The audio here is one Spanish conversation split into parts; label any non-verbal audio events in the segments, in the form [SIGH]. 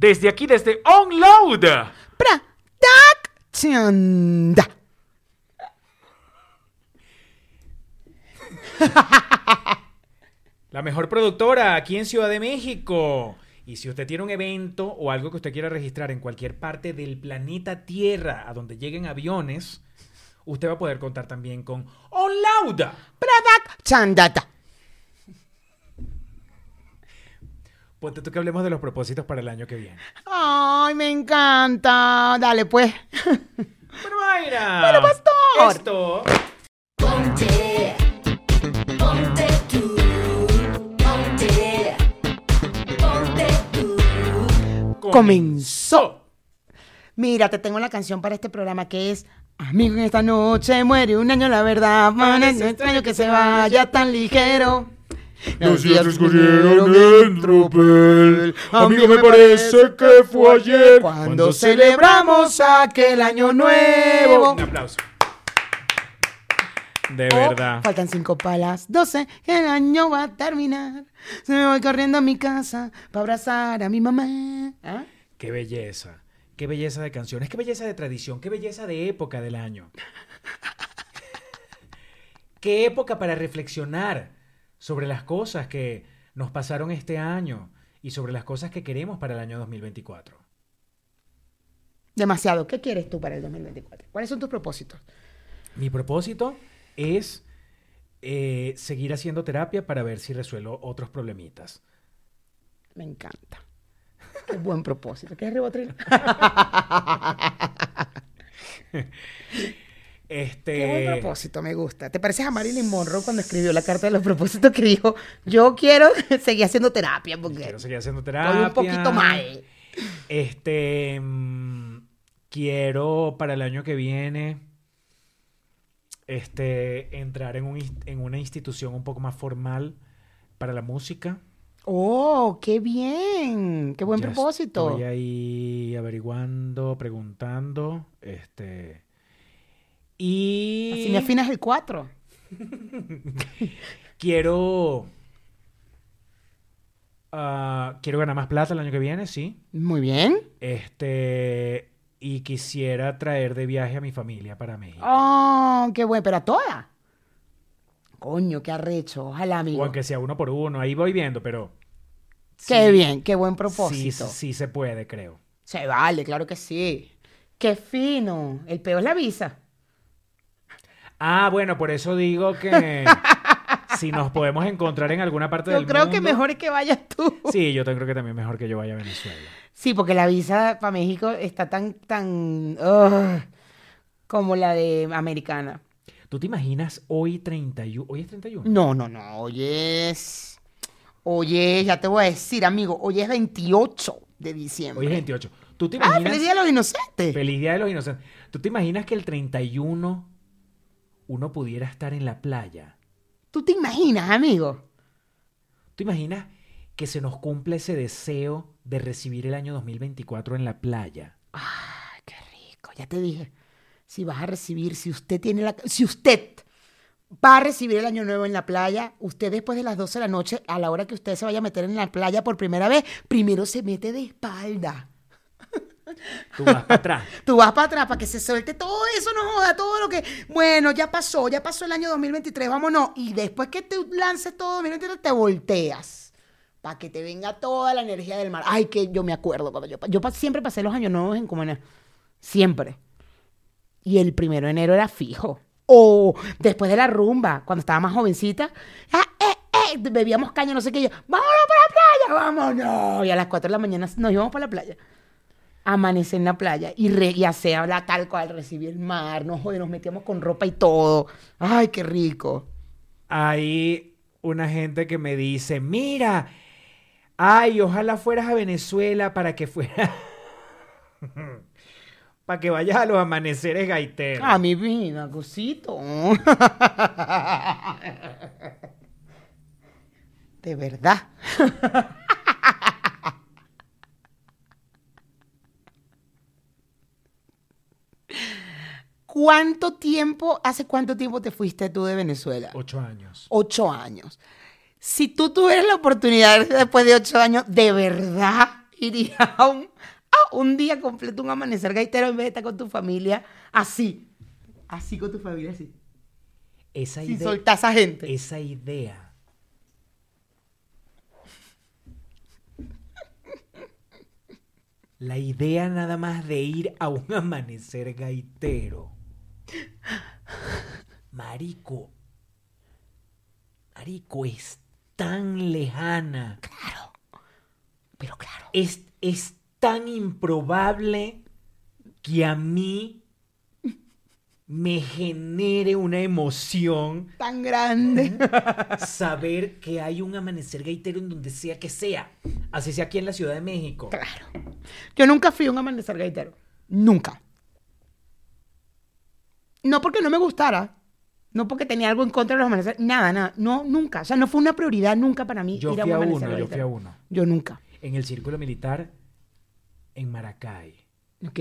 Desde aquí, desde Onload. Production. La mejor productora aquí en Ciudad de México. Y si usted tiene un evento o algo que usted quiera registrar en cualquier parte del planeta Tierra a donde lleguen aviones, usted va a poder contar también con OnLoud. Production data. Ponte tú que hablemos de los propósitos para el año que viene. Ay, me encanta. Dale, pues. [LAUGHS] Bueno, Mayra. Bueno, pastor. Esto Ponte, ponte tú, ponte, ponte tú. Comenzó. Mira, te tengo la canción para este programa que es Amigo, en esta noche muere un año, la verdad. Parece extraño que se vaya tan ligero. Los días transcurrieron en tropel. Amigo, me parece que fue ayer Cuando celebramos aquel año nuevo. Un aplauso. De Oh, verdad. Faltan cinco palas, doce, el año va a terminar. Se me voy corriendo a mi casa para abrazar a mi mamá. ¿Ah? Qué belleza. Qué belleza de canciones. Qué belleza de tradición. Qué belleza de época del año. [LAUGHS] Qué época para reflexionar sobre las cosas que nos pasaron este año y sobre las cosas que queremos para el año 2024. Demasiado. ¿Qué quieres tú para el 2024? ¿Cuáles son tus propósitos? Mi propósito es eh, seguir haciendo terapia para ver si resuelvo otros problemitas. Me encanta. Qué buen propósito. ¿Qué es ribotril? [LAUGHS] Este, Qué buen propósito, me gusta. ¿Te pareces a Marilyn Monroe cuando escribió la carta de los propósitos que dijo, yo quiero [LAUGHS] seguir haciendo terapia porque Quiero seguir haciendo estoy terapia. un poquito mal. Este. mm, quiero para el año que viene. Este. Entrar en, un en una institución un poco más formal para la música. Oh, qué bien. Qué buen Ya propósito. Estoy ahí averiguando, preguntando. Este. Y. Así me afinas el 4. [LAUGHS] Quiero. ah, quiero ganar más plata el año que viene, sí. Muy bien. Este. Y quisiera traer de viaje a mi familia para México. Oh, qué bueno, pero a todas. Coño, qué arrecho. Ojalá, amigo. O aunque sea uno por uno, ahí voy viendo, pero. Qué sí, bien, qué buen Sí, propósito. sí se puede, creo. Se vale, claro que sí. Qué fino. El peor es la visa. Ah, bueno, por eso digo que si nos podemos encontrar en alguna parte Yo del creo mundo. que mejor es que vayas tú. Sí, yo creo que también mejor que yo vaya a Venezuela. Sí, porque la visa para México está tan, tan, ugh, como la de americana. ¿Tú te imaginas hoy 31? ¿Hoy es 31? No, no, no, hoy es, oye, ya te voy a decir, amigo, hoy es 28 de diciembre. Hoy es 28. ¿Tú te Ah, imaginas? feliz día de los inocentes. Feliz Día de los Inocentes. ¿Tú te imaginas que el 31 uno pudiera estar en la playa? ¿Tú te imaginas, amigo? ¿Tú imaginas que se nos cumple ese deseo de recibir el año 2024 en la playa? Ay, qué rico, ya te dije. Si vas a recibir, si usted tiene la... Si usted va a recibir el año nuevo en la playa, usted después de las 12 de la noche, a la hora que usted se vaya a meter en la playa por primera vez, primero se mete de espalda. Tú vas para atrás. [LAUGHS] Tú vas para atrás para que se suelte todo eso, no joda, todo lo que... Bueno, ya pasó, ya pasó el año 2023, vámonos. Y después que te lances todo 2023, te volteas. Para que te venga toda la energía del mar. Ay, que yo me acuerdo cuando yo... Yo siempre pasé los años nuevos en Cumaná. Siempre. Y el primero de enero era fijo. O después de la rumba, cuando estaba más jovencita, ah, eh, eh, bebíamos caña, no sé qué. Yo, vámonos para la playa, vámonos. Y a las 4 de la mañana nos íbamos para la playa. Amanecer en la playa y, re, y hacer hablar tal cual, recibir el mar, no joder, nos metíamos con ropa y todo. Ay, qué rico. Hay una gente que me dice, mira, ay, ojalá fueras a Venezuela para que fuera... [LAUGHS] para que vayas a los amaneceres gaiteros. Ah, mi vida, cosito. [LAUGHS] De verdad. [LAUGHS] ¿Cuánto tiempo, hace cuánto tiempo te fuiste tú de Venezuela? Ocho años. Ocho años. Si tú tuvieras la oportunidad después de ocho años, de verdad iría a un, a un día completo, un amanecer gaitero en vez de estar con tu familia así. Así con tu familia, así. Esa Sin idea, soltar a esa gente. esa idea. La idea nada más de ir a un amanecer gaitero. Marico. Marico, es tan lejana. Claro. Pero claro. Es, es tan improbable que a mí me genere una emoción Tan grande. [LAUGHS] saber que hay un amanecer gaitero en donde sea que sea. Así sea aquí en la Ciudad de México. claro. Yo nunca fui a un amanecer gaitero. Nunca. No porque no me gustara. No porque tenía algo en contra de los amaneceres. Nada, nada. No, nunca. O sea, no fue una prioridad nunca para mí Yo ir a fui un a amanecer uno, yo fui a uno. Yo nunca. En el círculo militar en Maracay. Ok.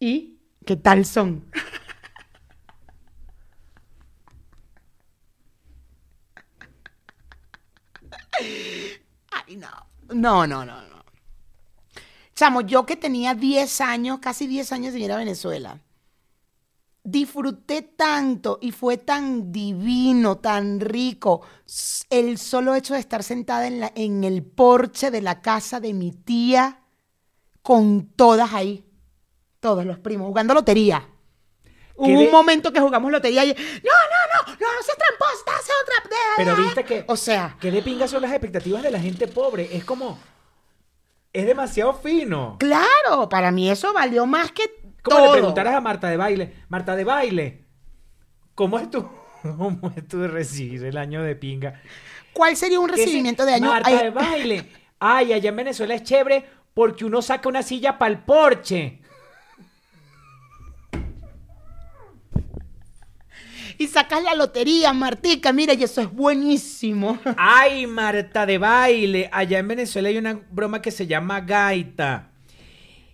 ¿Y qué tal son? [LAUGHS] Ay, no. No, no, no, no. Chamo, yo que tenía 10 años, casi 10 años sin ir a Venezuela, disfruté tanto y fue tan divino, tan rico, el solo hecho de estar sentada en, la- en el porche de la casa de mi tía con todas ahí, todos los primos, jugando lotería. Hubo de- un momento que jugamos lotería y no, no, no, no, no seas tramposa, otra. Pero viste que. O sea, Que de pinga son las expectativas de la gente pobre. Es como. Es demasiado fino. claro, para mí eso valió más que Como todo. le preguntaras a Marta de baile, Marta de baile, ¿cómo es tu, [LAUGHS] cómo es tu recibir el año de pinga? ¿Cuál sería un recibimiento de año? Marta Ay, de baile. Ay, allá en Venezuela es chévere porque uno saca una silla para el porche. Y sacas la lotería, Martica, mira, y eso es buenísimo. Ay, Marta de baile. Allá en Venezuela hay una broma que se llama gaita.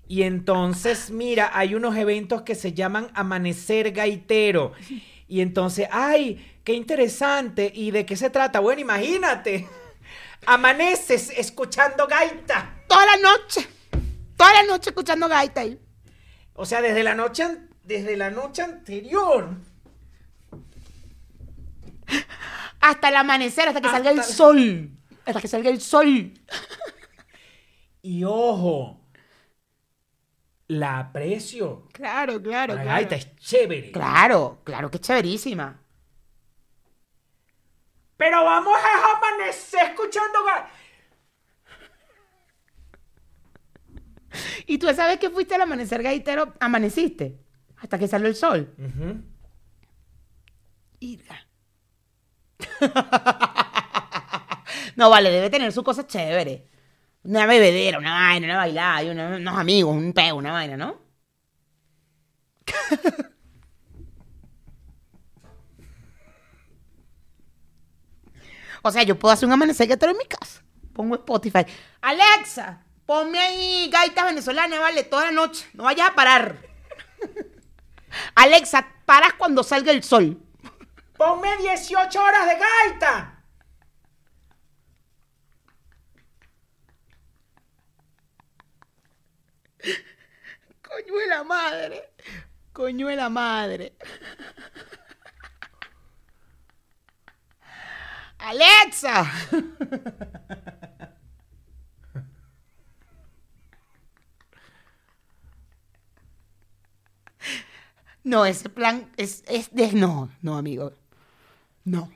Y entonces, mira, hay unos eventos que se llaman Amanecer Gaitero. Y entonces, ay, qué interesante. ¿Y de qué se trata? Bueno, imagínate. Amaneces escuchando gaita. Toda la noche, toda la noche escuchando gaita ahí. O sea, desde la noche, desde la noche anterior. [LAUGHS] Hasta el amanecer, hasta que salga el sol. Hasta que salga el sol. [LAUGHS] Y ojo, la aprecio. Claro, claro, La claro. gaita es chévere. Claro, claro que es chéverísima. Pero vamos a amanecer escuchando. [LAUGHS] ¿Y tú sabes que fuiste al amanecer gaitero? Amaneciste. Hasta que salió el sol. Irga. [LAUGHS] no, vale, debe tener sus cosas chéveres. Una bebedera, una vaina, una bailada, una- unos amigos, un peo, una vaina, ¿no? [LAUGHS] o sea, yo puedo hacer un amanecer gaitero en mi casa. Pongo Spotify. Alexa, ponme ahí gaitas venezolanas, vale, toda la noche. No vayas a parar. [LAUGHS] Alexa, paras cuando salga el sol. Ponme 18 horas de gaita. Coño de la madre. Coño de la madre. Alexa. No, ese plan es, es de... No, no, amigo. No.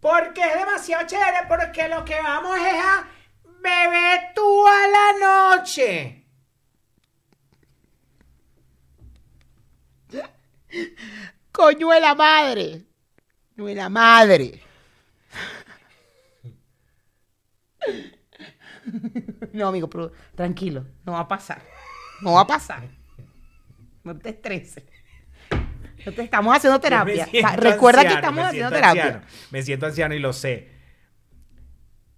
Porque es demasiado chévere, porque lo que vamos es a beber tú a la noche. Coño de la madre. Coño de la madre. No, amigo, pero tranquilo. No va a pasar. No va a pasar. No te estreses. Estamos haciendo terapia. O sea, recuerda que estamos haciendo terapia. anciano. Me siento anciano y lo sé.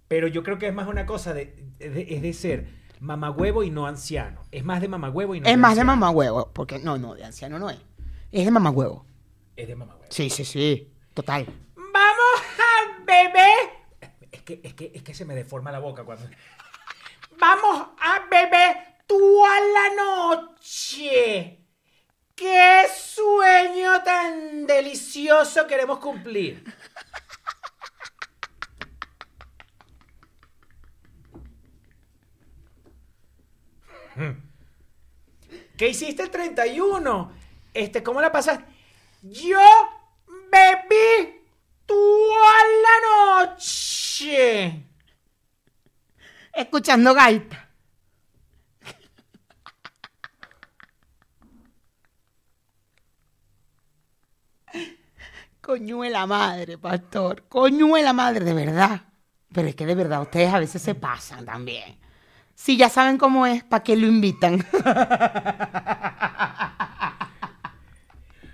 Pero yo creo que es más una cosa de, de- es de ser mamagüevo y no anciano. Es más de mamagüevo y no Es más de anciano. mamá huevo. Porque no, no, de anciano no es. Es de mamá huevo. Es de mamagüevo. Sí, sí, sí. Total. Vamos a beber. que, es, que, es que se me deforma la boca cuando... Vamos a beber toda la noche. ¡Qué sueño tan delicioso queremos cumplir! ¿Qué hiciste el 31? Este, ¿cómo la pasaste? Yo bebí toda la noche. Escuchando gaita. Coñuela madre, pastor. Coñuela madre, de verdad. Pero es que de verdad, ustedes a veces se pasan también. Si ya saben cómo es, ¿para qué lo invitan?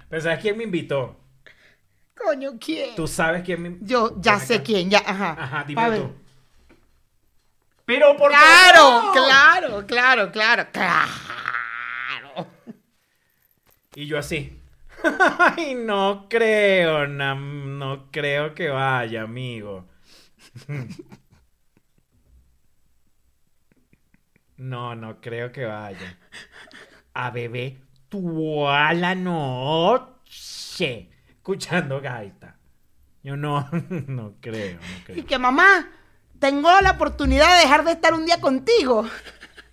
Pero ¿sabes quién me invitó? Coño, ¿quién? ¿Tú sabes quién me Yo ya sé acá. quién, ya, ajá. Ajá, A dime ver. tú. Pero por Claro, claro, claro, claro, claro. Y yo así. [LAUGHS] Ay, no creo, nam- no creo que vaya, amigo. [LAUGHS] No, no creo que vaya. A beber toda la noche escuchando gaita. Yo no, [LAUGHS] no creo, no Y creo. que mamá, tengo la oportunidad de dejar de estar un día contigo.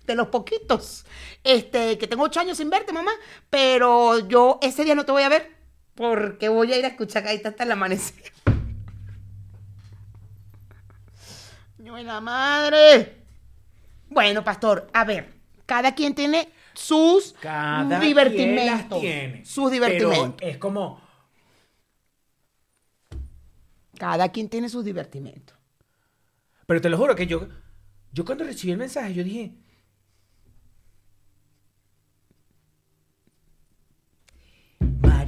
De los poquitos. Este, que tengo ocho años sin verte, mamá. Pero yo ese día no te voy a ver. Porque voy a ir a escuchar gaita hasta el amanecer. [LAUGHS] ¡Buena madre! Bueno, pastor, a ver. Cada quien tiene sus Cada quien las divertimentos. tiene. Sus divertimentos. Pero es como, Cada quien tiene sus divertimentos. Pero te lo juro que yo, yo cuando recibí el mensaje, yo dije,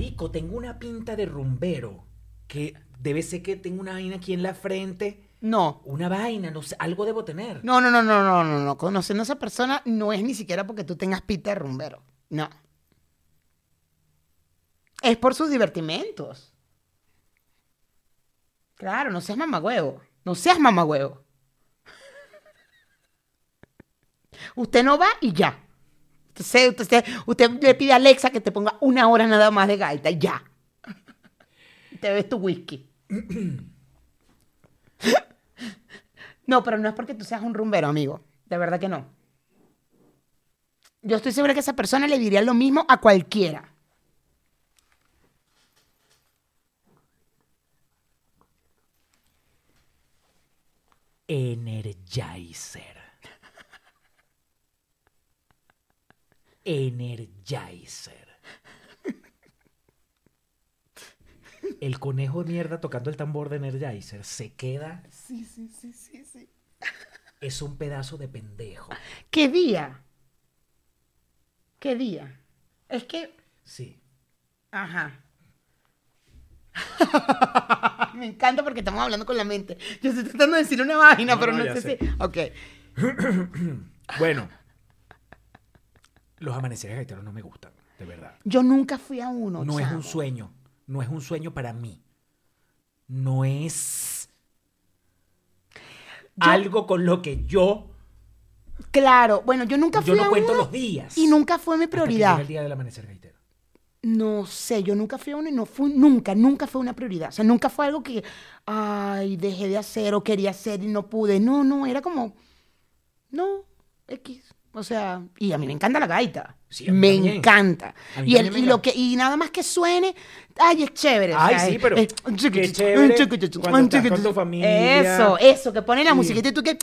Marico, tengo una pinta de rumbero, que debe ser que tengo una vaina aquí en la frente, No. una vaina, no sé, algo debo tener. No, no, no, no, no, no, no. Conociendo a esa persona no es ni siquiera porque tú tengas pita de rumbero. No. Es por sus divertimentos. Claro, no seas mamagüevo. No seas mamagüevo. [LAUGHS] Usted no va y ya. Usted, usted, le pide a Alexa que te ponga una hora nada más de gaita ya. Te bebes tu whisky. No, pero no es porque tú seas un rumbero, amigo. De verdad que no. Yo estoy segura que esa persona le diría lo mismo a cualquiera. Energizer. Energizer. El conejo de mierda tocando el tambor de Energizer se queda. Sí, sí, sí, sí, sí. Es un pedazo de pendejo. ¿Qué día? ¿Qué día? Es que, Sí. ajá. [LAUGHS] Me encanta porque estamos hablando con la mente. Yo estoy tratando de decir una vaina, No, pero no, no, sé. si. Ok. [CLEARS THROAT] Bueno. Los amaneceres gaiteros no me gustan, de verdad. Yo nunca fui a uno. No es un sueño. No es un sueño para mí. No es Yo- algo con lo que yo, Claro, bueno, yo nunca yo fui a no cuento uno los días. y nunca fue mi prioridad. el día del amanecer gaitero. No sé, yo nunca fui a uno y no fue, nunca, nunca fue una prioridad. O sea, nunca fue algo que, ay, dejé de hacer o quería hacer y no pude. No, no, era como, no, X. O sea, y a mí me encanta la gaita. Sí, me también. encanta. Y, el- y lo que, y nada más que suene, ay, es chévere. Ay, sea, sí, pero es- qué chévere cuando estás con tu familia. Eso, eso, que pone la Sí. musiquita y tú que,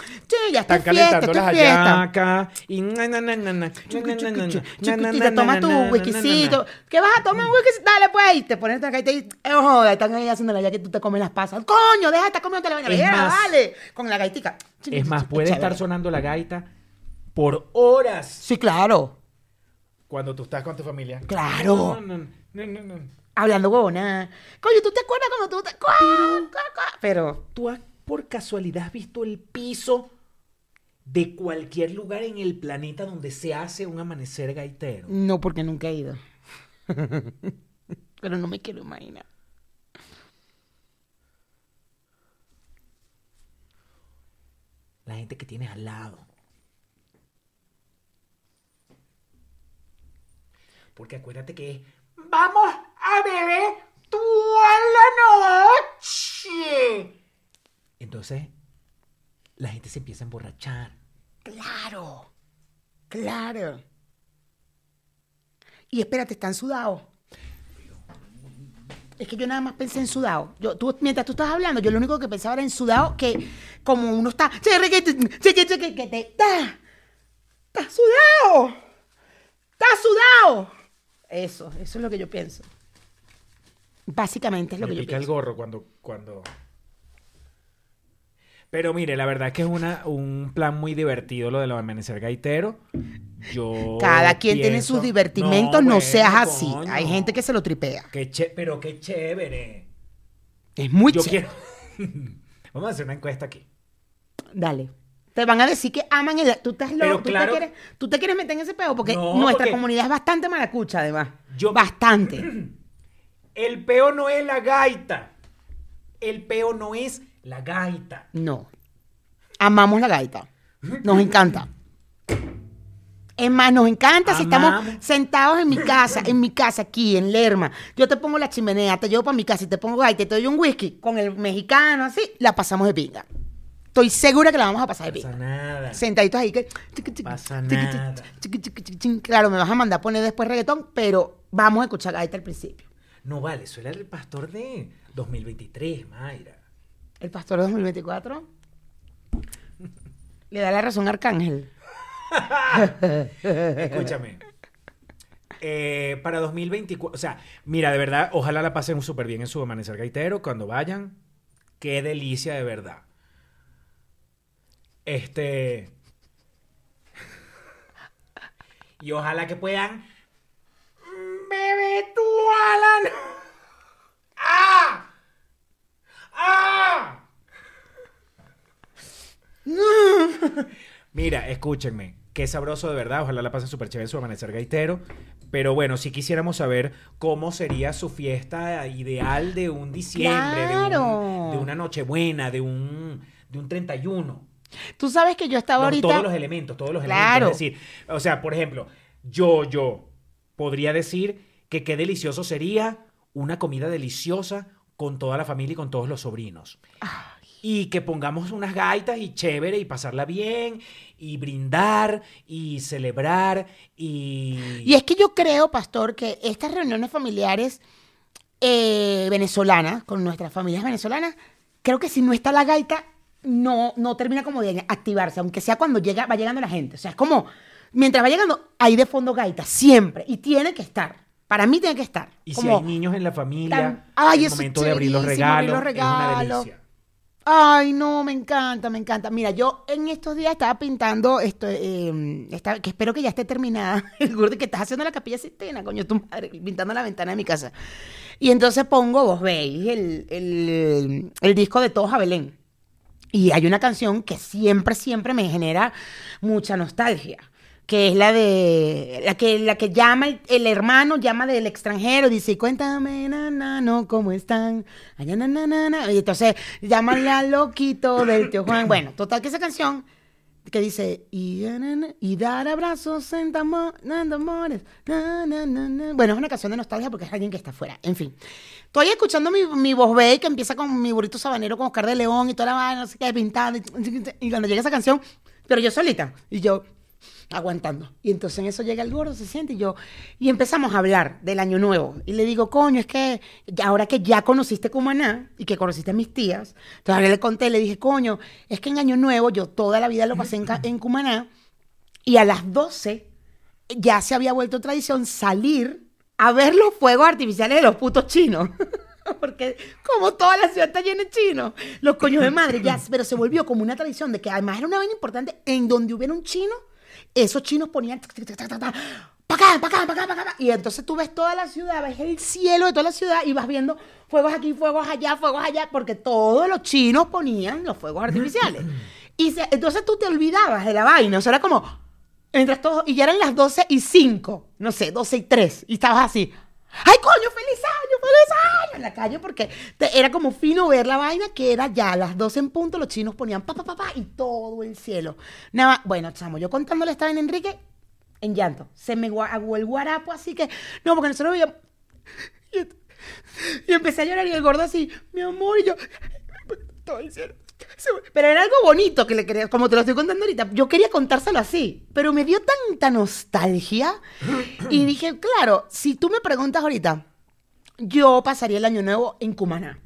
ya está fiesta, calentando esto las es fiesta. y na, na, na, na, na, y te tomas tu whiskycito. ¿Qué vas a tomar un whisky? Dale, pues. Y te pones la gaita y, eh, joder, están ahí haciéndola ya que tú te comes las pasas. Coño, deja de estar comiendo la vaina. Dale. Con la gaitica. Es más, puede estar sonando la gaita por horas Sí, claro. cuando tú estás con tu familia. Claro. No, no, no, no, no. Hablando huevona. Coño, ¿tú te acuerdas cuando tú te... cuá, cuá, cuá? Pero... ¿Tú has por casualidad has visto el piso de cualquier lugar en el planeta donde se hace un amanecer gaitero? No, porque nunca he ido. [LAUGHS] Pero no me quiero imaginar. la gente que tienes al lado. Porque acuérdate que vamos a beber toda la noche. Entonces, la gente se empieza a emborrachar. Claro, claro. Y espérate, están sudados. Es que yo nada más pensé en sudado. Yo, tú, mientras tú estás hablando, yo lo único que pensaba era en sudado, que como uno. ¡Está! ¡Está sudado! ¡Está sudado! Eso, eso es lo que yo pienso. Básicamente es lo Me que yo pica el pienso. gorro cuando, cuando... Pero mire, la verdad es que es una, un plan muy divertido lo de lo de amanecer gaitero. Yo Cada quien tiene pienso- sus divertimentos, no, bueno, seas así. coño. Hay gente que se lo tripea. Qué pero qué chévere. Es muy Yo chévere. quiero... [LAUGHS] Vamos a hacer una encuesta aquí. Dale. Te van a decir que aman el... Tú, estás loco, tú, claro- te quieres, tú te quieres meter en ese peo porque No, nuestra porque- comunidad es bastante maracucha, además. Yo- Bastante. [CLEARS THROAT] El peo no es la gaita. El peo no es la gaita. No. Amamos la gaita. Nos encanta. Es más, nos encanta si estamos sentados en mi casa, en mi casa aquí, en Lerma. Yo te pongo la chimenea, te llevo para mi casa y te pongo gaita y te doy un whisky con el mexicano, así, la pasamos de pinga. Estoy segura que la vamos a pasar de No pasa nada. Sentaditos ahí que... Pasa nada. Claro, me vas a mandar a poner después reggaetón, pero vamos a escuchar gaita al principio. No vale, eso era el pastor de 2023, Mayra. El pastor de 2024 [LAUGHS] le da la razón a Arcángel. [LAUGHS] Escúchame. Eh, para 2024, o sea, mira, de verdad, ojalá la pasen súper bien en su amanecer gaitero cuando vayan. Qué delicia, de verdad. Este. Y ojalá que puedan. Bebe tu Alan. ¡Ah! ¡Ah! Mira, escúchenme. Qué sabroso de verdad. Ojalá la pasen súper chévere en su amanecer gaitero. Pero bueno, si quisiéramos saber cómo sería su fiesta ideal de un diciembre, de, Claro. un- de una Nochebuena, de un, de un 31. Tú sabes que yo estaba No, ahorita. Todos los elementos, todos los Claro. elementos. Es decir, o sea, por ejemplo, yo, yo podría decir que qué delicioso sería una comida deliciosa con toda la familia y con todos los sobrinos. Y que pongamos unas gaitas y chévere y pasarla bien y brindar y celebrar y... Y es que yo creo, pastor, que estas reuniones familiares eh, venezolanas, con nuestras familias venezolanas, creo que si no está la gaita, no, no termina como de activarse, aunque sea cuando llega, va llegando la gente. O sea, es como, mientras va llegando, hay de fondo gaita, siempre. Y tiene que estar. Para mí tiene que estar. Y si hay niños en la familia, tan- Ay, el momento de abrir los abrir regalos, los es una delicia. Ay, no, me encanta, me encanta. Mira, yo en estos días estaba pintando esto, eh, esta- que espero que ya esté terminada, [LAUGHS] el gordo que estás haciendo la capilla Sistina, coño, tu madre, pintando la ventana de mi casa. Y entonces pongo, vos veis, el, el, el disco de Todos a Belén. Y hay una canción que siempre, siempre me genera mucha nostalgia. Que es la de. La que, la que llama el, hermano, llama del extranjero, dice: Cuéntame, nanano, ¿cómo están? Ay, na. Y entonces llaman al loquito del tío Juan. Bueno, total que esa canción que dice: Y, y dar abrazos en amores. na, na, na, na". Bueno, es una canción de nostalgia porque es alguien que está afuera. En fin. Estoy escuchando mi, mi voz que empieza con mi burrito sabanero con Oscar de León y toda la vaina, no sé qué, pintando. Y, y cuando llega esa canción, pero yo solita. Y yo aguantando. Y entonces en eso llega el gordo, se siente y yo. Y empezamos a hablar del año nuevo. Y le digo, coño, es que ahora que ya conociste Cumaná y que conociste a mis tías, entonces le conté, le dije, coño, es que en año nuevo yo toda la vida lo pasé en, en Cumaná y a las 12 ya se había vuelto tradición salir a ver los fuegos artificiales de los putos chinos. [LAUGHS] Porque como toda la ciudad está llena de chinos, los coños de madre, ya, pero se volvió como una tradición de que además era una vaina importante en donde hubiera un chino, esos chinos ponían tac, tac, tac, tac, tac, tac, pa' acá, pa' acá, pa' acá, pa' acá, y entonces tú ves toda la ciudad, ves el cielo de toda la ciudad y vas viendo fuegos aquí, fuegos allá, fuegos allá, porque todos los chinos ponían los fuegos artificiales. Y se- entonces tú te olvidabas de la vaina, o sea, era como, Entras todos y ya eran las 12 y 5, no sé, 12 y 3, y estabas así. ¡Ay, coño, feliz año, feliz año! En la calle, porque te- era como fino ver la vaina que era ya a las 12 en punto, los chinos ponían pa, pa, pa, pa, y todo el cielo. Nada, bueno, chamo, yo contándole esta vaina a Enrique en llanto. Se me aguó el guarapo, así que, no, porque nosotros veíamos. Y, y empecé a llorar y el gordo así, mi amor, y yo, todo el cielo. [LAUGHS] Pero era algo bonito que le quería, como te lo estoy contando ahorita. Yo quería contárselo así, pero me dio tanta nostalgia y [CLEARS THROAT] dije, claro, si tú me preguntas ahorita, yo pasaría el año nuevo en Cumaná.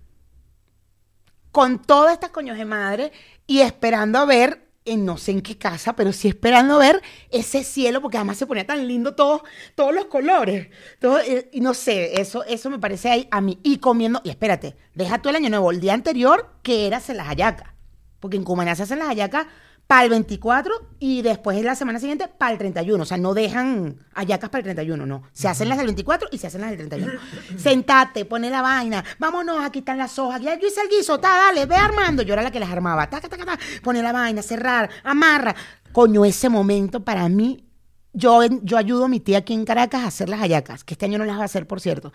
Con todas estas coños de madre y esperando a ver, en no sé en qué casa, pero sí esperando ver ese cielo, porque además se ponía tan lindo todo, todos los colores. Todo, eh, y no sé, eso, eso me parece ahí a mí. Y comiendo, y espérate, deja tú el año nuevo, el día anterior, que era hacer las hallacas. Porque en Cumaná se hacen las hallacas para el 24 y después en la semana siguiente para el 31. O sea, no dejan hallacas para el 31, no. Se hacen las del 24 y se hacen las del 31. [LAUGHS] Sentate, pone la vaina. Vámonos, aquí están las hojas. Ya yo hice el guiso, ta, dale, ve armando. Yo era la que las armaba. Taca, taca, taca. Pone la vaina, cerrar, amarra. Coño, ese momento para mí. Yo, yo ayudo a mi tía aquí en Caracas a hacer las hallacas, que este año no las va a hacer, por cierto.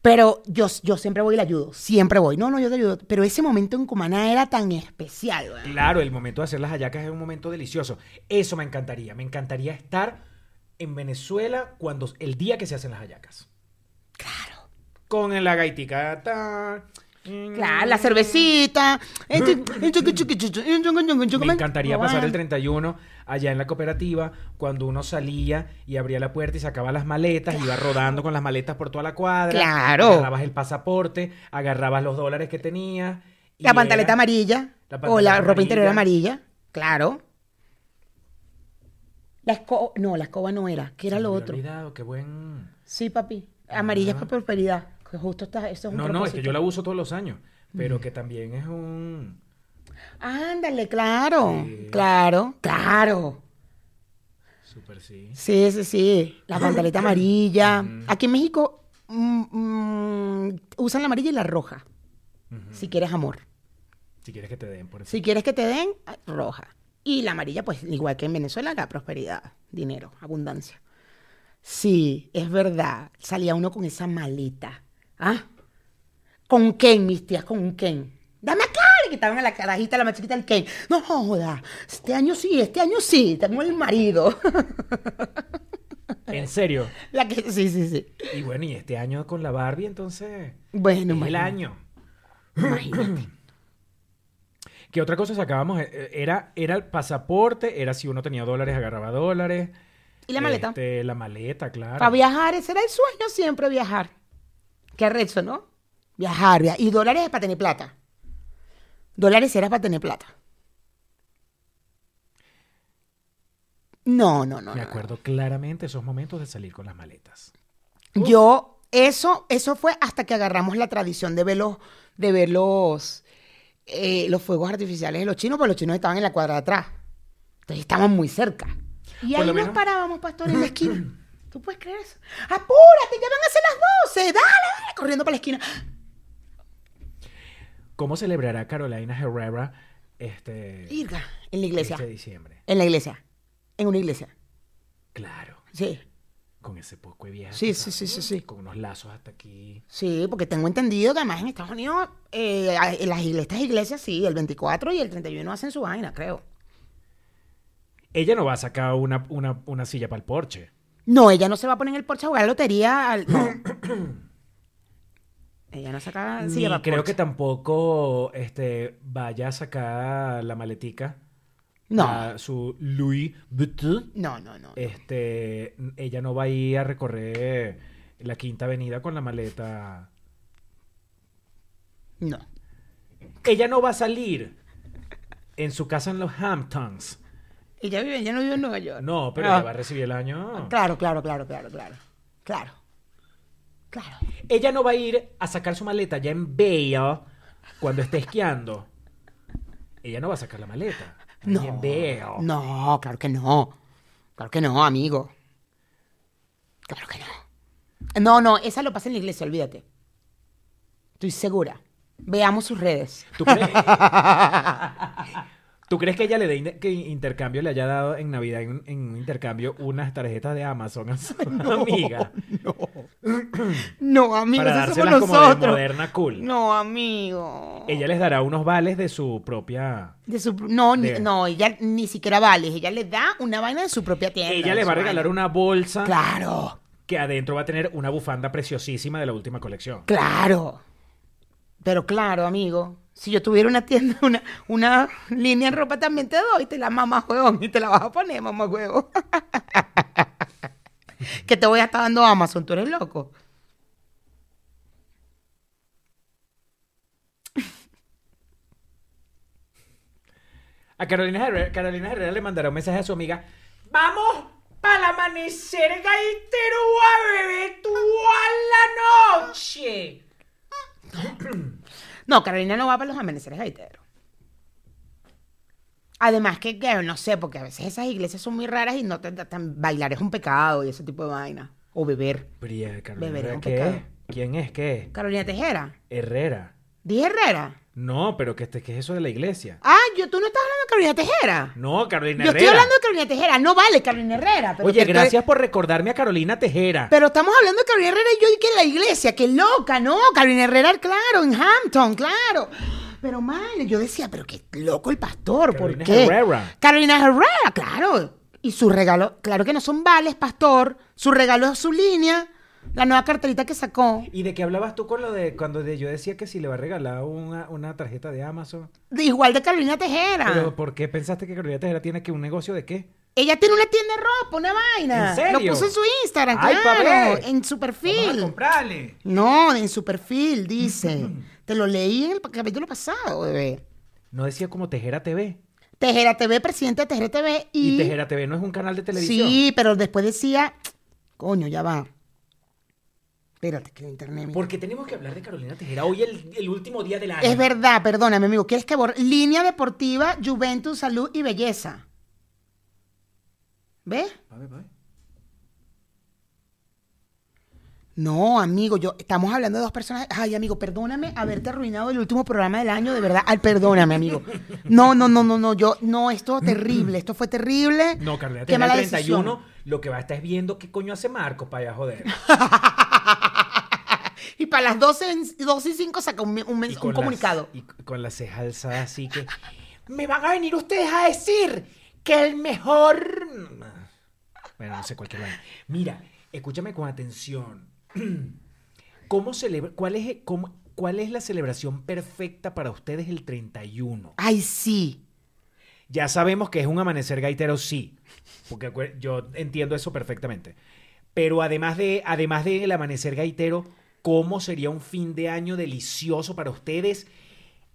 Pero yo, yo siempre voy y la ayudo, siempre voy. No, no, yo te ayudo. Pero ese momento en Cumaná era tan especial, güey. Claro, el momento de hacer las hallacas es un momento delicioso. Eso me encantaría. Me encantaría estar en Venezuela cuando el día que se hacen las hallacas. Claro. Con la gaitica. ta, Claro, la cervecita. Me encantaría pasar el bueno. 31 allá en la cooperativa, cuando uno salía y abría la puerta y sacaba las maletas, iba rodando con las maletas por toda la cuadra. Claro. Agarrabas el pasaporte, agarrabas los dólares que tenías. La pantaleta amarilla. La o la ropa interior amarilla. Claro. La escoba. No, la escoba no era. ¿Qué era Se lo me otro? olvidado, qué buen... Sí, papi. Amarilla es Ah. por prosperidad. Que justo está. Eso es un No, no, es que yo la uso todos los años, pero que también es un... Ándale, claro. Sí. Claro, claro. Súper sí. Sí, sí, sí. La pantaleta [CLEARS THROAT] amarilla. Mm. Aquí en México mm, mm, usan la amarilla y la roja. Si quieres amor. Si quieres que te den por Si quieres que te den, roja. Y la amarilla, pues igual que en Venezuela, la prosperidad, dinero, abundancia. Sí, es verdad. Salía uno con esa maleta. ¿Ah? Con Ken, mis tías, con Ken. Dame acá, le quitaban a la carajita, la más chiquita, el Ken. No joda, este año sí, este año sí, tengo el marido. En serio. la que, sí, sí, sí. Y bueno, y este año con la Barbie, entonces... Bueno, es el año. Imagínate. [CLEARS THROAT] ¿Qué otra cosa sacábamos? Eh, eh, Era, era el pasaporte, era si uno tenía dólares, agarraba dólares. ¿Y la maleta? Este, la maleta, claro. Para viajar, ese era el sueño siempre, viajar. Qué arrecho, ¿no? Viajar, viajar. Y dólares es para tener plata. Dólares era para tener plata. No, no, no. Me no. acuerdo claramente esos momentos de salir con las maletas. Yo, eso, eso fue hasta que agarramos la tradición de ver los, de ver los, eh, los fuegos artificiales de los chinos, porque los chinos estaban en la cuadra de atrás. Entonces estaban muy cerca. Y ahí nos menos- parábamos, pastor, en la esquina. [CLEARS THROAT] ¿Tú puedes creer eso? ¡Apúrate! ¡Ya van a ser las 12! ¡Dale, dale! Corriendo para la esquina. ¿Cómo celebrará Carolina Herrera este, Irga, en la iglesia. este diciembre? En la iglesia. En una iglesia. Claro, Sí. con ese poco de vieja. Sí, sí, sí, sí, sí. Con unos lazos hasta aquí. Sí, porque tengo entendido que además en Estados Unidos, eh, las iglesias, iglesias, sí, el 24 y el 31 hacen su vaina, creo. Ella no va a sacar una, una, una silla para el porche. No, ella no se va a poner en el porche a jugar a la lotería. al- no. [CLEARS THROAT] ella no saca Ni silla para creo que tampoco este, vaya a sacar la maletica. No. su Louis Vuitton. No, no, no. Este, ella no va a ir a recorrer la Quinta Avenida con la maleta. No. Ella no va a salir en su casa en los Hamptons. Ella vive, ella no vive en Nueva York. No, pero Ah. ella va a recibir el año. Claro, claro, claro, claro, claro. Claro. Claro. Ella no va a ir a sacar su maleta ya en Bale cuando esté esquiando. Ella no va a sacar la maleta. No. en Bale. No, claro que no. Claro que no, amigo. Claro que no. No, no, esa lo pasa en la iglesia, olvídate. Estoy segura. Veamos sus redes. ¿Tú crees? [LAUGHS] ¿Tú crees que ella le dé que intercambio le haya dado en Navidad en, en un intercambio unas tarjetas de Amazon a su [LAUGHS] amiga? No, [CLEARS THROAT] amigo, para eso somos dárselas como de moderna cool. No, amigo. Ella les dará unos vales de su propia... De su- no, ni- no, ella ni siquiera vale. Ella le da una vaina de su propia tienda. Ella les su va a regalar vaina. una bolsa Claro, que adentro va a tener una bufanda preciosísima de la última colección. claro. Pero claro, amigo. Si yo tuviera una tienda, [LAUGHS] una, una línea de ropa, también te doy. Te la mamá huevón. Y te la vas a poner, mamá huevo. [LAUGHS] que te voy a estar dando Amazon. Tú eres loco. A Carolina Herrera, Carolina Herrera le mandará un mensaje a su amiga. ¡Vamos para el amanecer gaitero a beber toda la noche! [CLEARS THROAT] No, Carolina no va para los amaneceres gaiteros. Además que, que, no sé, porque a veces esas iglesias son muy raras y no te, te- te- bailar es un pecado y ese tipo de vaina. O beber. Pero ¿y a Carolina Beber es un qué pecado. ¿Quién es? ¿Qué? Carolina Tejera. Herrera. Dije Herrera. No, pero ¿qué, este- qué es eso de la iglesia? Ah, yo, tú no estás hablando de Carolina Tejera. No, Carolina Yo Herrera. estoy hablando de Carolina Tejera. No vale Carolina Herrera. Pero Oye, te- gracias por recordarme a Carolina Tejera. Pero estamos hablando de Carolina Herrera y yo dije la iglesia. ¡Qué loca! No, Carolina Herrera, claro, en Hampton, claro. Pero mal, yo decía, pero qué loco el pastor, ¿por qué? Herrera. Carolina Herrera, claro. Y su regalo, claro que no son vales, pastor. Su regalo es su línea, la nueva carterita que sacó. ¿Y de qué hablabas tú con lo de cuando de- yo decía que si le va a regalar una, una tarjeta de Amazon? De- igual de Carolina Tejera. Pero ¿por qué pensaste que Carolina Tejera tiene que un negocio de qué? Ella tiene una tienda de ropa, una vaina. ¿En serio? Lo puso en su Instagram, Ay, claro. En su perfil. comprarle. No, en su perfil, dice. [CLEARS THROAT] Te lo leí en el capítulo pasado, bebé. No decía como Tejera TV. Tejera TV, presidente de Tejera TV y... Y Tejera TV no es un canal de televisión. Sí, pero después decía, coño, ya va. Espérate, que el internet... me- Porque tenemos que hablar de Carolina Tejera hoy el, el último día del año. Es verdad, perdóname, amigo. ¿Quieres que borre? Línea deportiva, Juventus, salud y belleza. ¿Ves? A ver, a ver. No, amigo, yo estamos hablando de dos personas. Ay, amigo, perdóname haberte arruinado el último programa del año, de verdad. Ay, perdóname, amigo. No, no, no, no, no, yo no, esto es terrible, esto fue terrible. No, Carolina Tejera mala el 31 decisión. lo que va a estar es viendo qué coño hace Marcos para allá joder. [LAUGHS] Y para las 12, en- 12 y 5 saca un, un, mens- Y un con las- comunicado. y con la ceja alzada así que... Me van a venir ustedes a decir que el mejor... Bueno, no sé, cualquier vaina. Mira, escúchame con atención. [CLEARS THROAT] ¿Cómo celebra, cuál, es, cómo- ¿Cuál es la celebración perfecta para ustedes el 31? Ay, sí. Ya sabemos que es un amanecer gaitero, sí. Porque acuer- yo entiendo eso perfectamente. Pero además de, además del amanecer gaitero, ¿cómo sería un fin de año delicioso para ustedes?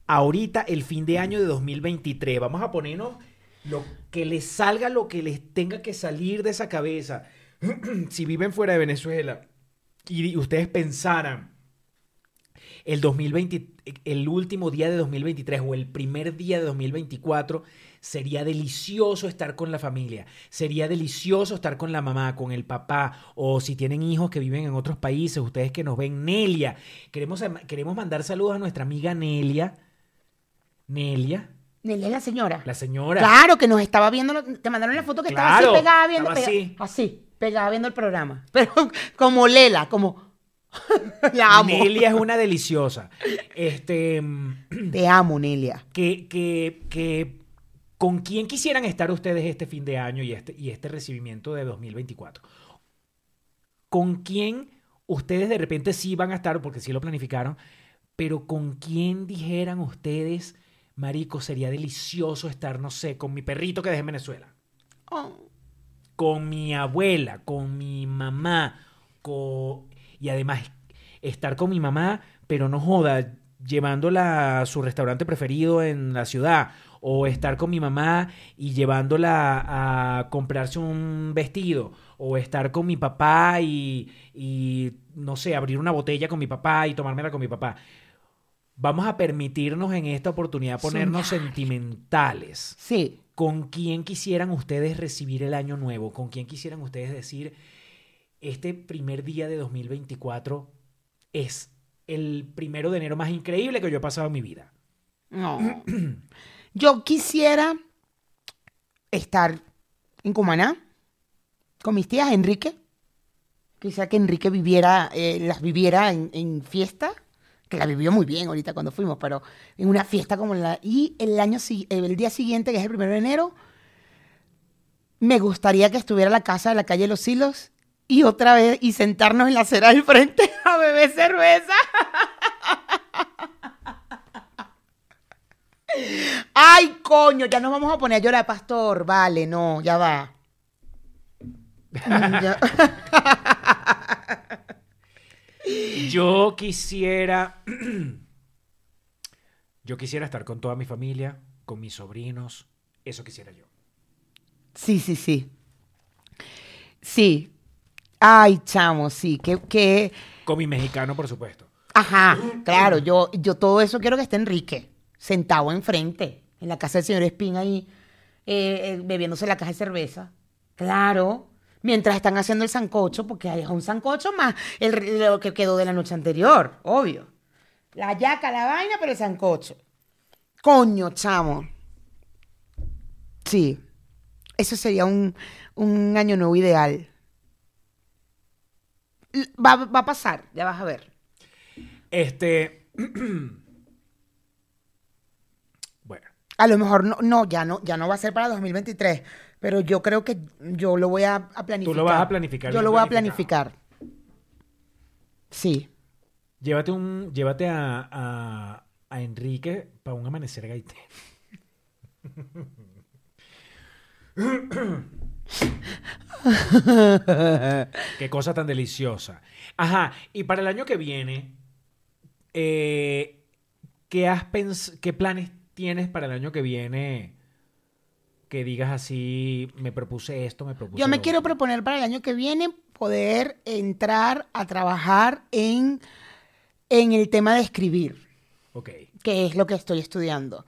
Ahorita, el fin de año de 2023. Vamos a ponernos lo que les salga, lo que les tenga que salir de esa cabeza. [CLEARS THROAT] si viven fuera de Venezuela y ustedes pensaran el 2020, el último día de 2023 o el primer día de 2024, sería delicioso estar con la familia, sería delicioso estar con la mamá, con el papá, o si tienen hijos que viven en otros países, ustedes que nos ven, Nelia. Queremos, queremos mandar saludos a nuestra amiga Nelia. Nelia, Nelia es la señora. la señora. Claro, que nos estaba viendo, te mandaron la foto que estaba así pegada viendo. así, pegada viendo el programa. [LAUGHS] Pero como Lela, como. [LAUGHS] la amo. Nelia es una deliciosa. Este, mm, Te amo, Nelia. que, que, que, ¿con quién quisieran estar ustedes este fin de año y este, y este recibimiento de 2024? ¿Con quién ustedes de repente sí van a estar, porque sí lo planificaron, pero con quién dijeran ustedes, Marico, sería delicioso estar, no sé, con mi perrito que dejé en Venezuela? Oh. con mi abuela, con mi mamá, con... y además estar con mi mamá, pero no joda, llevándola a su restaurante preferido en la ciudad, o estar con mi mamá y llevándola a comprarse un vestido, o estar con mi papá y, y no sé, abrir una botella con mi papá y tomármela con mi papá. Vamos a permitirnos en esta oportunidad ponernos sentimentales. Sí. ¿Con quién quisieran ustedes recibir el año nuevo? ¿Con quién quisieran ustedes decir, este primer día de 2024 es el primero de enero más increíble que yo he pasado en mi vida? No. [CLEARS THROAT] Yo quisiera estar en Cumaná con mis tías, Enrique. Quisiera que Enrique viviera, eh, las viviera en, fiesta, que la vivió muy bien ahorita cuando fuimos, pero en una fiesta como la... Y el, año, el día siguiente, que es el primero de enero, me gustaría que estuviera la casa de la calle Los Hilos y otra vez y sentarnos en la acera del frente [LAUGHS] a beber cerveza. Ay, coño, ya nos vamos a poner a llorar, pastor. Vale, no, ya va. Mm, ya. [LAUGHS] Yo quisiera. [CLEARS THROAT] Yo quisiera estar con toda mi familia, con mis sobrinos. Eso quisiera yo. Sí, sí, sí. Sí. Ay, chamo, sí. Que, que... Con mi mexicano, por supuesto. Ajá, claro, yo, yo todo eso quiero que esté Enrique, sentado enfrente, en la casa del señor Espín ahí, eh, eh, bebiéndose la caja de cerveza. Claro, mientras están haciendo el sancocho, porque hay un sancocho más el, lo que quedó de la noche anterior, obvio. La yaca, la vaina, pero el sancocho. Coño, chamo. Sí, eso sería un, un año nuevo ideal. Va, va a pasar, ya vas a ver. Este. [CLEARS THROAT] A lo mejor no, no, ya no, ya no va a ser para 2023, pero yo creo que yo lo voy a, a planificar. vas a planificar Yo lo voy a planificar. Sí. llévate un. Llévate a, a, a Enrique para un amanecer gaitero. Qué cosa tan deliciosa. Ajá, y para el año que viene, eh, ¿qué, has pens- ¿qué planes tienes para el año que viene? Que digas así, me propuse esto, me propuse Yo me lo quiero otro"? proponer para el año que viene poder entrar a trabajar en, en el tema de escribir. Ok. que es lo que estoy estudiando.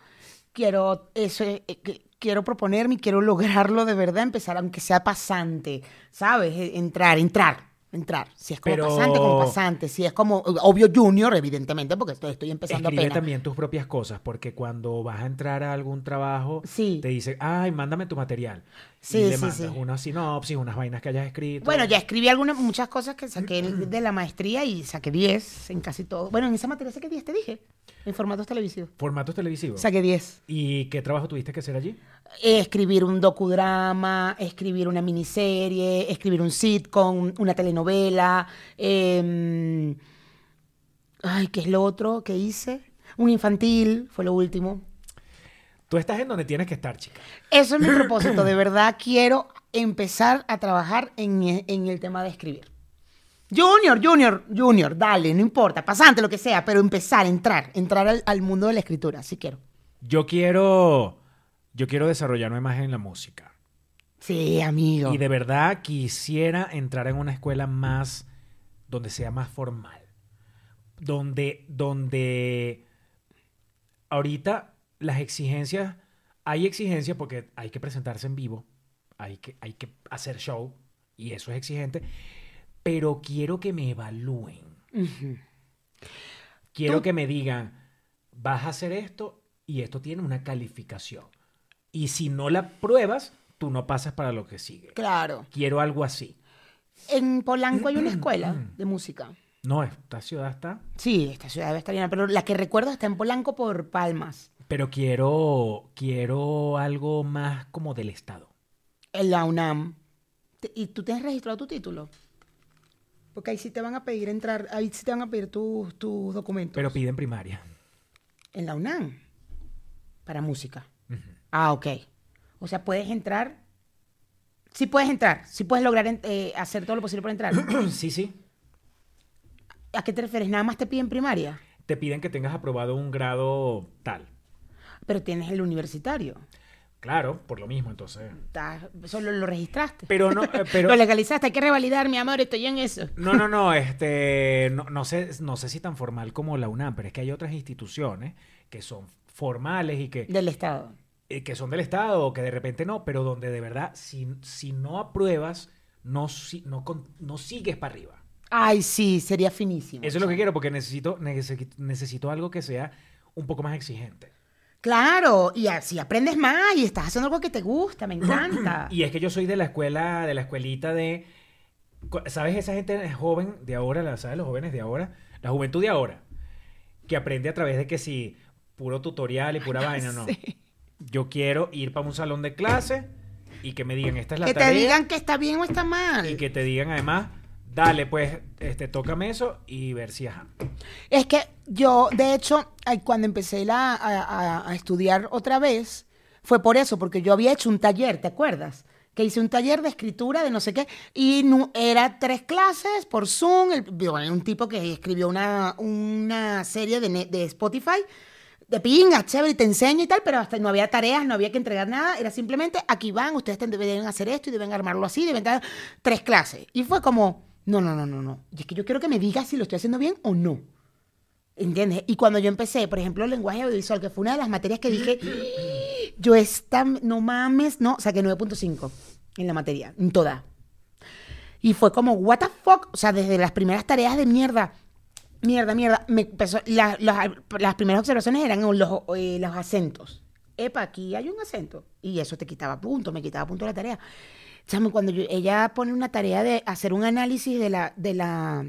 Quiero eso, eh, que- quiero proponerme y quiero lograrlo de verdad, empezar aunque sea pasante, ¿sabes? Eh, Entrar, entrar, entrar. Si es como Pero- pasante, como pasante. Si es como, obvio, junior, evidentemente, porque estoy, estoy empezando Escribe apenas. también tus propias cosas, porque cuando vas a entrar a algún trabajo, Sí. te dice, ay, mándame tu material. Sí, y le sí, mandas sí. una sinopsis, unas vainas que hayas escrito. Bueno, ya escribí algunas, muchas cosas que saqué de la maestría y saqué 10 en casi todo. Bueno, en esa materia saqué 10, te dije, en formatos televisivos. Formatos televisivos. Saqué 10. ¿Y qué trabajo tuviste que hacer allí? Escribir un docudrama, escribir una miniserie, escribir un sitcom, una telenovela. eh, ay, ¿qué es lo otro que hice? Un infantil, fue lo último. Tú estás en donde tienes que estar, chica. Eso es mi [CLEARS THROAT] propósito, de verdad quiero empezar a trabajar en, e- en el tema de escribir. Junior, junior, junior, dale, no importa, pasante, lo que sea, pero empezar, entrar, entrar al, al mundo de la escritura, sí quiero. Yo quiero, yo quiero desarrollarme más en la música. Sí, amigo. Y de verdad quisiera entrar en una escuela más, donde sea más formal. Donde, donde ahorita las exigencias, hay exigencias porque hay que presentarse en vivo, hay que, hay que hacer show, y eso es exigente, pero quiero que me evalúen. Quiero Tú- que me digan, vas a hacer esto y esto tiene una calificación. Y si no la pruebas, tú no pasas para lo que sigue. Claro. Quiero algo así. En Polanco hay una [CLEARS THROAT] escuela de música. No, esta ciudad está. Sí, esta ciudad debe estar llena, pero la que recuerdo está en Polanco por Palmas, Pero quiero, quiero algo más como del Estado. en la UNAM. ¿Y tú te has registrado tu título? Porque ahí sí te van a pedir entrar, ahí sí te van a pedir tus tus documentos. Pero piden primaria. En la UNAM. Para música. Ah, ok. O sea, puedes entrar. Sí puedes entrar. Sí puedes lograr eh, hacer todo lo posible por entrar. [CLEARS THROAT] sí, sí. ¿A qué te refieres? Nada más te piden primaria. Te piden que tengas aprobado un grado tal. Pero tienes el universitario. Claro, por lo mismo, entonces. Solo lo registraste. Pero no, eh, [LAUGHS] pero. Lo legalizaste. Hay que revalidar, mi amor. Estoy en eso. No, no, no, [LAUGHS] este, no, no sé, no sé si tan formal como la UNAM, pero es que hay otras instituciones que son formales y que, Del Estado. Eh, que son del Estado o que de repente no, pero donde de verdad, si, si no apruebas, no, si- no, con- no sigues para arriba. Ay, sí, sería finísimo. Eso es lo que quiero, porque necesito, necesito, necesito algo que sea un poco más exigente. Claro, y así aprendes más y estás haciendo algo que te gusta, me encanta. [CLEARS THROAT] Y es que yo soy de la escuela, de la escuelita de. ¿Sabes esa gente joven de ahora? la- ¿Sabes los jóvenes de ahora? La juventud de ahora. Que aprende a través de que si puro tutorial y pura vaina, no. Yo quiero ir para un salón de clase y que me digan, esta es la que te tarea. digan que está bien o está mal. Y que te digan además, dale, pues, este, tócame eso y ver si ajá. Es que yo, de hecho, cuando empecé la- a, a- a estudiar otra vez, fue por eso, porque yo había hecho un taller, ¿te acuerdas? Que hice un taller de escritura de no sé qué, y no, era tres clases por Zoom, el, bueno, un tipo que escribió una, una serie de, de Spotify, de pinga, chévere, y te enseña y tal, pero hasta no había tareas, no había que entregar nada, era simplemente, aquí van, ustedes deben hacer esto y deben armarlo así, deben dar tres clases. Y fue como, no, no, no, no, no, y es que yo quiero que me digas si lo estoy haciendo bien o no. ¿Entiendes? Y cuando yo empecé, por ejemplo, el lenguaje audiovisual, que fue una de las materias que dije, [GASPS] yo esta, no mames, no, saqué 9.5 en la materia, en toda. Y fue como, what the fuck, o sea, desde las primeras tareas de mierda, mierda, mierda, me empezó, la- la- las primeras observaciones eran los, eh, los acentos. Epa, aquí hay un acento. Y eso te quitaba punto, me quitaba punto la tarea. Chamo, cuando ella pone una tarea de hacer un análisis de la, de la,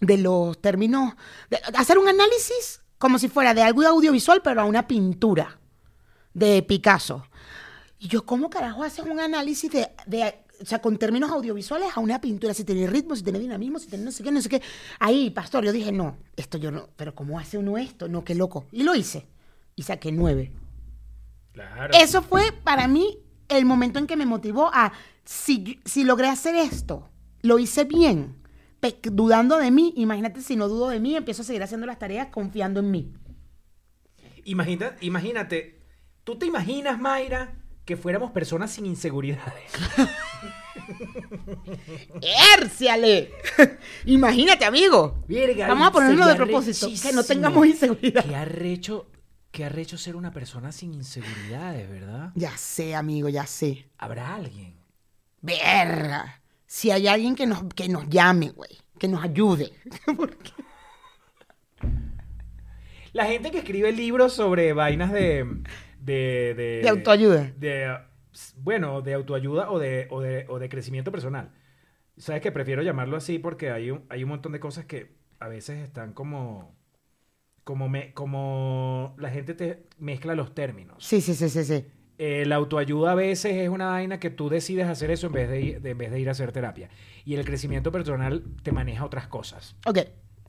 de los términos, de hacer un análisis como si fuera de algo audiovisual, pero a una pintura de Picasso. Y yo, ¿cómo carajo haces un análisis de, de- o sea, con términos audiovisuales a una pintura? Si tiene ritmo, si tiene dinamismo, si tiene no sé qué, no sé qué. Ahí, pastor, yo dije, no, esto yo no, pero ¿cómo hace uno esto? No, qué loco. Y lo hice. Y saqué nueve. Claro. Eso fue para mí el momento en que me motivó a, si, si logré hacer esto, lo hice bien, pe- dudando de mí, imagínate si no dudo de mí, empiezo a seguir haciendo las tareas confiando en mí. Imagina- imagínate, ¿tú te imaginas, Mayra, que fuéramos personas sin inseguridades? ¡Érciale! Imagínate, amigo. Verga, Vamos a ponerlo de propósito, que no tengamos inseguridad. Qué arrecho, qué arrecho ser una persona sin inseguridades, ¿verdad? Ya sé, amigo, ya sé. Habrá alguien. Verga. Si hay alguien que nos, que nos llame, güey, que nos ayude. [LAUGHS] Porque- La gente que escribe libros sobre vainas de... De, de, De autoayuda. de, bueno, de autoayuda o de, o de, o de crecimiento personal. Sabes que prefiero llamarlo así porque hay un, hay un montón de cosas que a veces están como... Como, me, como la gente te mezcla los términos. Sí, sí, sí, sí, sí. Eh, la autoayuda a veces es una vaina que tú decides hacer eso en vez de, ir, de- en vez de ir a hacer terapia. Y el crecimiento personal te maneja otras cosas. Ok.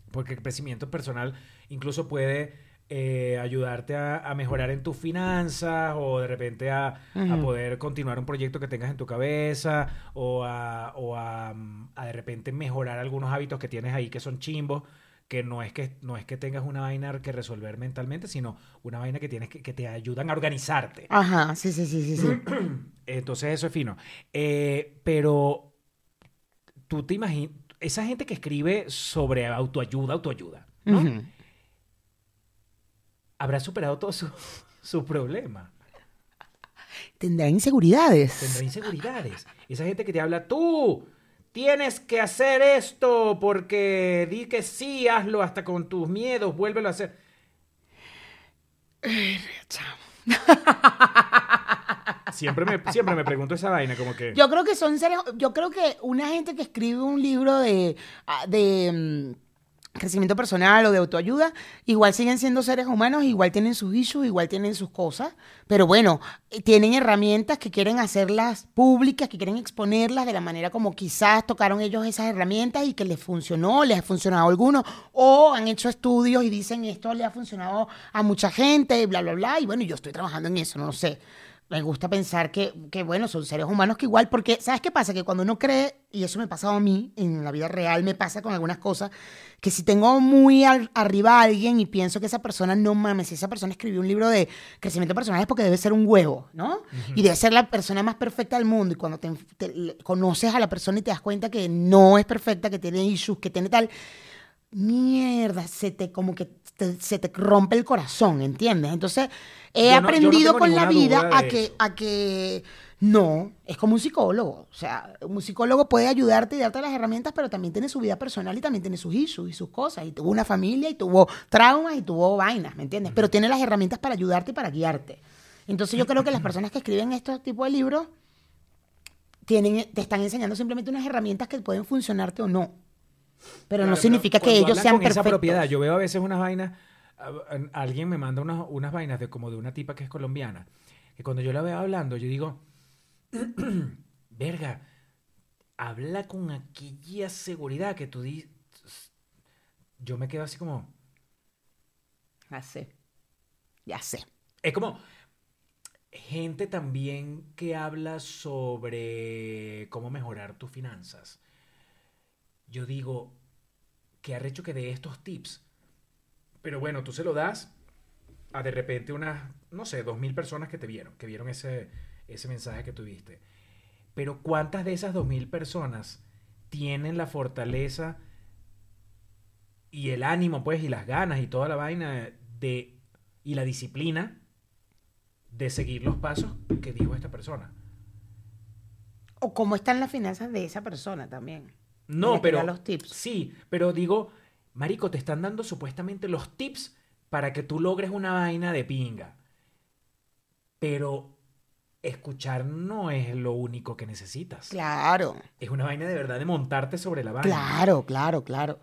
Porque el crecimiento personal incluso puede eh, ayudarte a, a mejorar en tus finanzas o de repente a, poder continuar un proyecto que tengas en tu cabeza o, a, o a, mm, a de repente mejorar algunos hábitos que tienes ahí que son chimbos que no es que no es que tengas una vaina que resolver mentalmente sino una vaina que tienes que, que te ayudan a organizarte Ajá, sí, sí, sí, sí, sí. [CLEARS THROAT] entonces eso es fino. Eh, pero tú te imaginas, esa gente que escribe sobre autoayuda, autoayuda, ¿no? Habrá superado todos sus su [LAUGHS] problemas. Tendrá inseguridades. Tendrá inseguridades. Esa gente que te habla, tú tienes que hacer esto porque di que sí, hazlo hasta con tus miedos, vuélvelo a hacer. [LAUGHS] Siempre me, siempre me pregunto esa vaina, como que... Yo creo que son seres, yo creo que una gente que escribe un libro de, ah, de mm, crecimiento personal o de autoayuda, igual siguen siendo seres humanos, igual tienen sus issues, igual tienen sus cosas, pero bueno, eh, tienen herramientas que quieren hacerlas públicas, que quieren exponerlas de la manera como quizás tocaron ellos esas herramientas y que les funcionó, les ha funcionado a algunos, o han hecho estudios y dicen esto le ha funcionado a mucha gente, bla, bla, bla, y bueno, yo estoy trabajando en eso, no lo sé. Me gusta pensar que, que, bueno, son seres humanos que igual, porque, ¿sabes qué pasa? Que cuando uno cree, y eso me ha pasado a mí, en la vida real me pasa con algunas cosas, que si tengo muy al- arriba a alguien y pienso que esa persona, no mames, si esa persona escribió un libro de crecimiento personal es porque debe ser un huevo, ¿no? Y debe ser la persona más perfecta del mundo. Y cuando te, te- conoces a la persona y te das cuenta que no es perfecta, que tiene issues, que tiene tal, mierda, se te como que te- se te rompe el corazón, ¿entiendes? Entonces, he no- no aprendido con la vida a que, eso. a que No, es como un psicólogo. O sea, un psicólogo puede ayudarte y darte las herramientas, pero también tiene su vida personal y también tiene sus issues y sus cosas. Y tuvo una familia y tuvo traumas y tuvo vainas, ¿me entiendes? Pero tiene las herramientas para ayudarte y para guiarte. Entonces yo creo que las personas que escriben estos tipos de libros tienen, te están enseñando simplemente unas herramientas que pueden funcionarte o no. Pero no significa que ellos sean con esa propiedad. Yo veo a veces unas vainas. Alguien me manda unas, unas vainas de como de una tipa que es colombiana. Que cuando yo la veo hablando, yo digo, [CLEARS THROAT] verga, habla con aquella seguridad que tú dices. Yo me quedo así como. Ya sé. Ya sé. Es como gente también que habla sobre cómo mejorar tus finanzas. Yo digo, que arrecho que de estos tips. Pero bueno, tú se lo das a de repente unas, no sé, dos mil personas que te vieron, que vieron ese, ese mensaje que tuviste. Pero ¿cuántas de esas dos mil personas tienen la fortaleza y el ánimo, pues, y las ganas y toda la vaina de, y la disciplina de seguir los pasos que dijo esta persona? O cómo están las finanzas de esa persona también. No, pero. los tips. Sí, pero digo, Marico, te están dando supuestamente los tips para que tú logres una vaina de pinga. Pero escuchar no es lo único que necesitas. Claro, Es una vaina de verdad de montarte sobre la vaina. claro, claro, claro.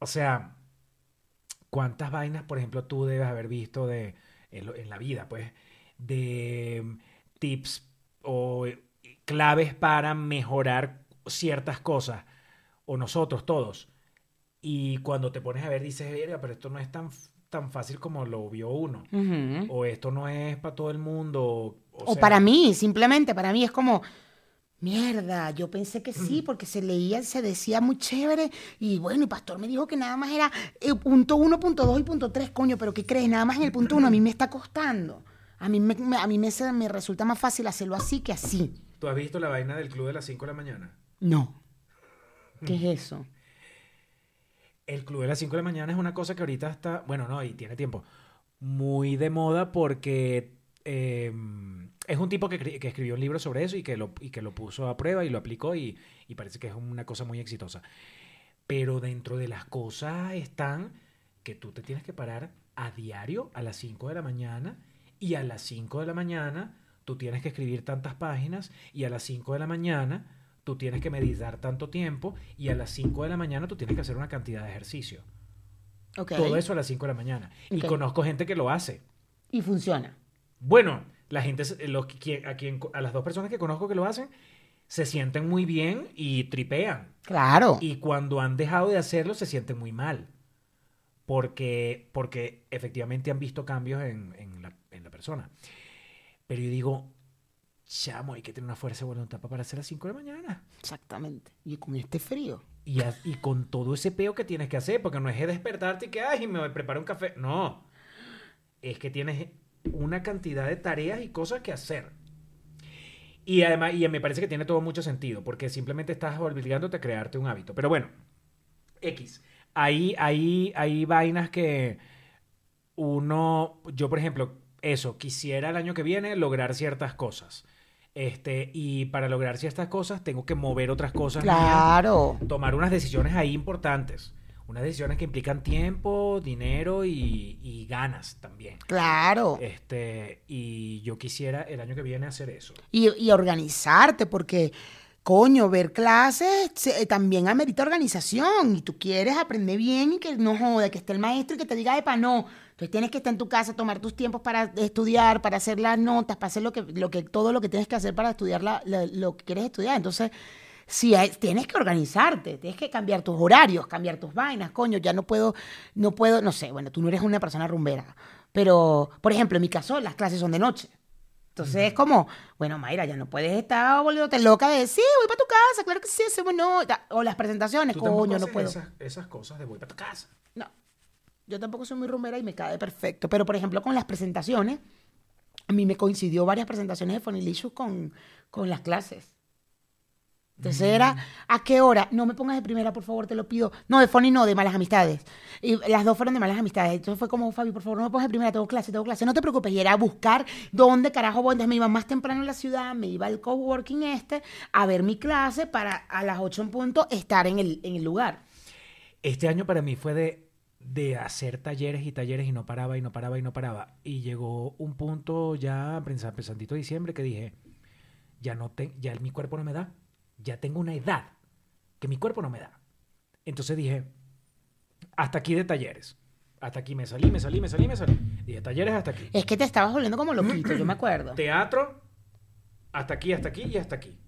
O sea, ¿cuántas vainas, por ejemplo, tú debes haber visto de, en, lo- en la vida, pues, de mm, tips o eh, claves para mejorar ciertas cosas, o nosotros todos? Y cuando te pones a ver, dices, pero esto no es tan, tan fácil como lo vio uno. O esto no es para todo el mundo. O, O sea, para mí, simplemente, para mí es como, mierda, yo pensé que sí, porque se leía, se decía muy chévere, y bueno, el pastor me dijo que nada más era eh, punto uno, punto dos y punto tres, coño, pero ¿qué crees? Nada más en el punto uno a mí me está costando. A mí me, a mí me, me resulta más fácil hacerlo así que así. ¿Tú has visto la vaina del club de las 5 de la mañana? No. ¿Qué es eso? El club de las 5 de la mañana es una cosa que ahorita está, bueno, no, y tiene tiempo, muy de moda porque eh, es un tipo que escribió un libro sobre eso y que, lo, y que lo puso a prueba y lo aplicó y, y parece que es una cosa muy exitosa. Pero dentro de las cosas están que tú te tienes que parar a diario a las 5 de la mañana y a las 5 de la mañana tú tienes que escribir tantas páginas y a las 5 de la mañana tú tienes que meditar tanto tiempo y a las 5 de la mañana tú tienes que hacer una cantidad de ejercicio. Todo eso a las 5 de la mañana. Y conozco gente que lo hace. Y funciona. Bueno, la gente, los, quien- a, quien, a las dos personas que conozco que lo hacen, se sienten muy bien y tripean. Claro. Y cuando han dejado de hacerlo, se sienten muy mal. Porque, porque efectivamente han visto cambios en, en la, en la persona. Pero yo digo, chamo, hay que tener una fuerza de voluntad para hacer a las 5 de la mañana. Exactamente. Y con este frío. Y, a- y con todo ese peo que tienes que hacer, porque no es de despertarte y que, ay, me preparo un café. No. Es que tienes una cantidad de tareas y cosas que hacer. Y además, y me parece que tiene todo mucho sentido, porque simplemente estás obligándote a crearte un hábito. Pero bueno, X. Ahí, ahí, hay vainas que uno, yo por ejemplo, eso, quisiera el año que viene lograr ciertas cosas. Este, y para lograr ciertas cosas tengo que mover otras cosas. mías Claro. tomar unas decisiones ahí importantes. Unas decisiones que implican tiempo, dinero y, y ganas también. Claro. Este, y yo quisiera el año que viene hacer eso. Y, y organizarte, porque, coño, ver clases se- también amerita organización. Y tú quieres aprender bien y que no joda, que esté el maestro y que te diga, epa, no. Entonces tienes que estar en tu casa, tomar tus tiempos para estudiar, para hacer las notas, para hacer lo que, lo que, todo lo que tienes que hacer para estudiar la- la- lo que quieres estudiar. Entonces, sí, hay- tienes que organizarte, tienes que cambiar tus horarios, cambiar tus vainas, coño, ya no puedo, no puedo, no sé, bueno, tú no eres una persona rumbera. Pero, por ejemplo, en mi caso, las clases son de noche. Entonces es como, bueno, Mayra, ya no puedes estar volviéndote loca de, sí, voy para tu casa, claro que sí, hacemos no. ta- O las presentaciones, Tú coño, no puedo. Esas, esas cosas de voy para tu casa. No, yo tampoco soy muy rumera y me cae perfecto. Pero, por ejemplo, con las presentaciones, a mí me coincidió varias presentaciones de Fonilicious con, con las clases. Entonces era, ¿a qué hora? No me pongas de primera, por favor, te lo pido. No, de Fonny no, de malas amistades. Y las dos fueron de malas amistades. Entonces fue como, Fabi, por favor, no me pongas de primera, tengo clase, tengo clase. No te preocupes. Y era a buscar dónde carajo voy. Entonces me iba más temprano en la ciudad, me iba al coworking este a ver mi clase para a las 8 en punto estar en el, en el lugar. Este año para mí fue de, de hacer talleres y talleres y no paraba y no paraba y no paraba. Y llegó un punto ya, pens- pensandito de diciembre, que dije, ya no te, ya mi cuerpo no me da. Ya tengo una edad que mi cuerpo no me da. Entonces dije, hasta aquí de talleres. Hasta aquí me salí, me salí, me salí, me salí. Dije, talleres hasta aquí. Es que te estabas volviendo como loquito, yo me [CLEARS THROAT] acuerdo. Teatro, hasta aquí, hasta aquí y hasta aquí.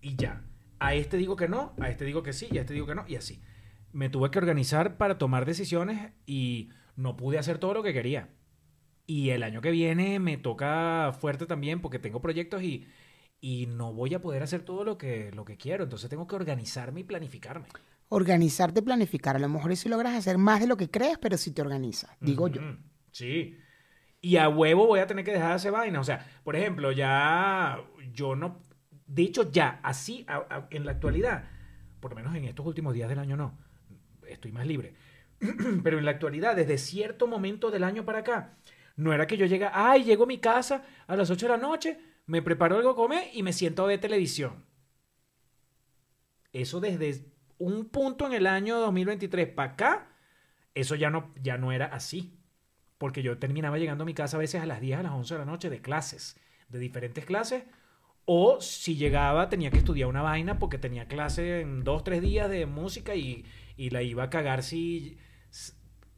Y ya. A este digo que no, a este digo que sí, y a este digo que no, y así. Me tuve que organizar para tomar decisiones y no pude hacer todo lo que quería. Y el año que viene me toca fuerte también porque tengo proyectos y, y no voy a poder hacer todo lo que, lo que quiero. Entonces tengo que organizarme y planificarme. Organizarte, planificar. A lo mejor si logras hacer más de lo que crees, pero si te organizas, digo yo. Sí. Y a huevo voy a tener que dejar de hacer vaina. O sea, por ejemplo, ya yo no. De hecho, ya, así, a- a- en la actualidad, por lo menos en estos últimos días del año no, estoy más libre. [CLEARS THROAT] Pero en la actualidad, desde cierto momento del año para acá, no era que yo llega, ay, llego a mi casa a las 8 de la noche, me preparo algo a comer y me siento a ver televisión. Eso desde un punto en el año 2023 para acá, eso ya no, ya no era así. Porque yo terminaba llegando a mi casa a veces a las 10, a las 11 de la noche de clases, de diferentes clases. O si llegaba, tenía que estudiar una vaina porque tenía clase en dos, tres días de música y, y la iba a cagar si,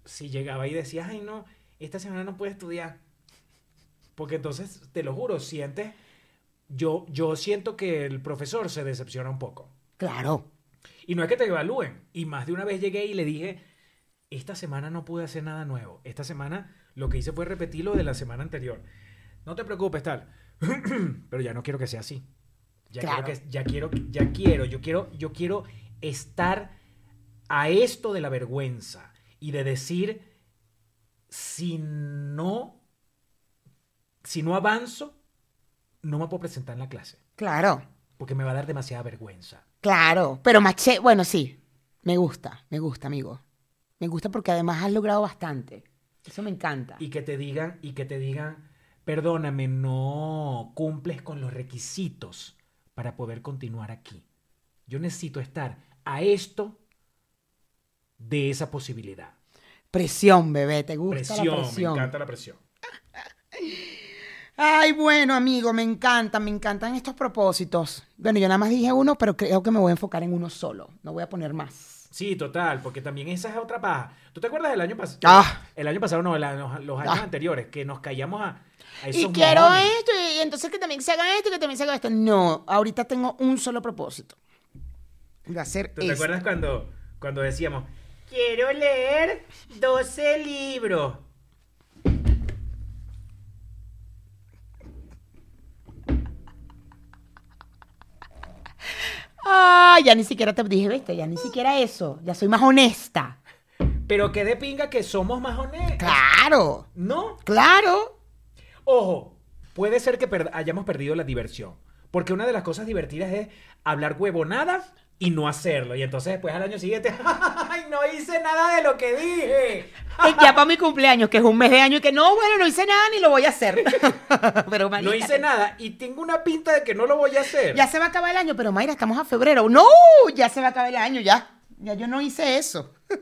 si llegaba y decía, ay no, esta semana no puedo estudiar. Porque entonces, te lo juro, sientes, yo, yo siento que el profesor se decepciona un poco. Claro. Y no es que te evalúen. Y más de una vez llegué y le dije, esta semana no pude hacer nada nuevo. Esta semana lo que hice fue repetir lo de la semana anterior. No te preocupes, tal. [CLEARS THROAT] Pero ya no quiero que sea así. Ya Claro. quiero que, ya quiero, ya quiero, yo quiero, yo quiero estar a esto de la vergüenza y de decir, si no, si no avanzo, no me puedo presentar en la clase. Claro. Porque me va a dar demasiada vergüenza. Claro. Pero maché, bueno, sí. Me gusta, me gusta, amigo. Me gusta porque además has logrado bastante. Eso me encanta. y que te digan y que te digan perdóname no cumples con los requisitos para poder continuar aquí yo necesito estar a esto de esa posibilidad Presión, bebé, ¿te gusta presión, la presión? me encanta la presión [LAUGHS] Ay, bueno, amigo, me encantan, me encantan estos propósitos. Bueno, yo nada más dije uno, pero creo que me voy a enfocar en uno solo. No voy a poner más. Sí total porque también esa es otra paja tú te acuerdas del año pasado Ah. el año pasado no la- los, los años Ah. anteriores que nos caíamos a, a Y esos quiero mojones? esto, y entonces que también se haga esto, y que también se haga esto. No, ahorita tengo un solo propósito. De hacer ¿Tú te acuerdas cuando, cuando decíamos quiero leer 12 libros Ah, ya ni siquiera te dije, viste, ya ni siquiera eso. Ya soy más honesta. Pero que de pinga que somos más honestos. Claro, ¿No? claro. Ojo, puede ser que per- hayamos perdido la diversión. Porque una de las cosas divertidas es hablar huevonada y no hacerlo. Y entonces después al año siguiente, [LAUGHS] ¡ay, no hice nada de lo que dije! Ya para mi cumpleaños, que es un mes de año, y que no, bueno, no hice nada ni lo voy a hacer. [LAUGHS] pero marica, No hice nada y tengo una pinta de que no lo voy a hacer. Ya se va a acabar el año, pero Mayra, estamos a febrero. No, ya se va a acabar el año, ya. Ya yo no hice eso. [LAUGHS]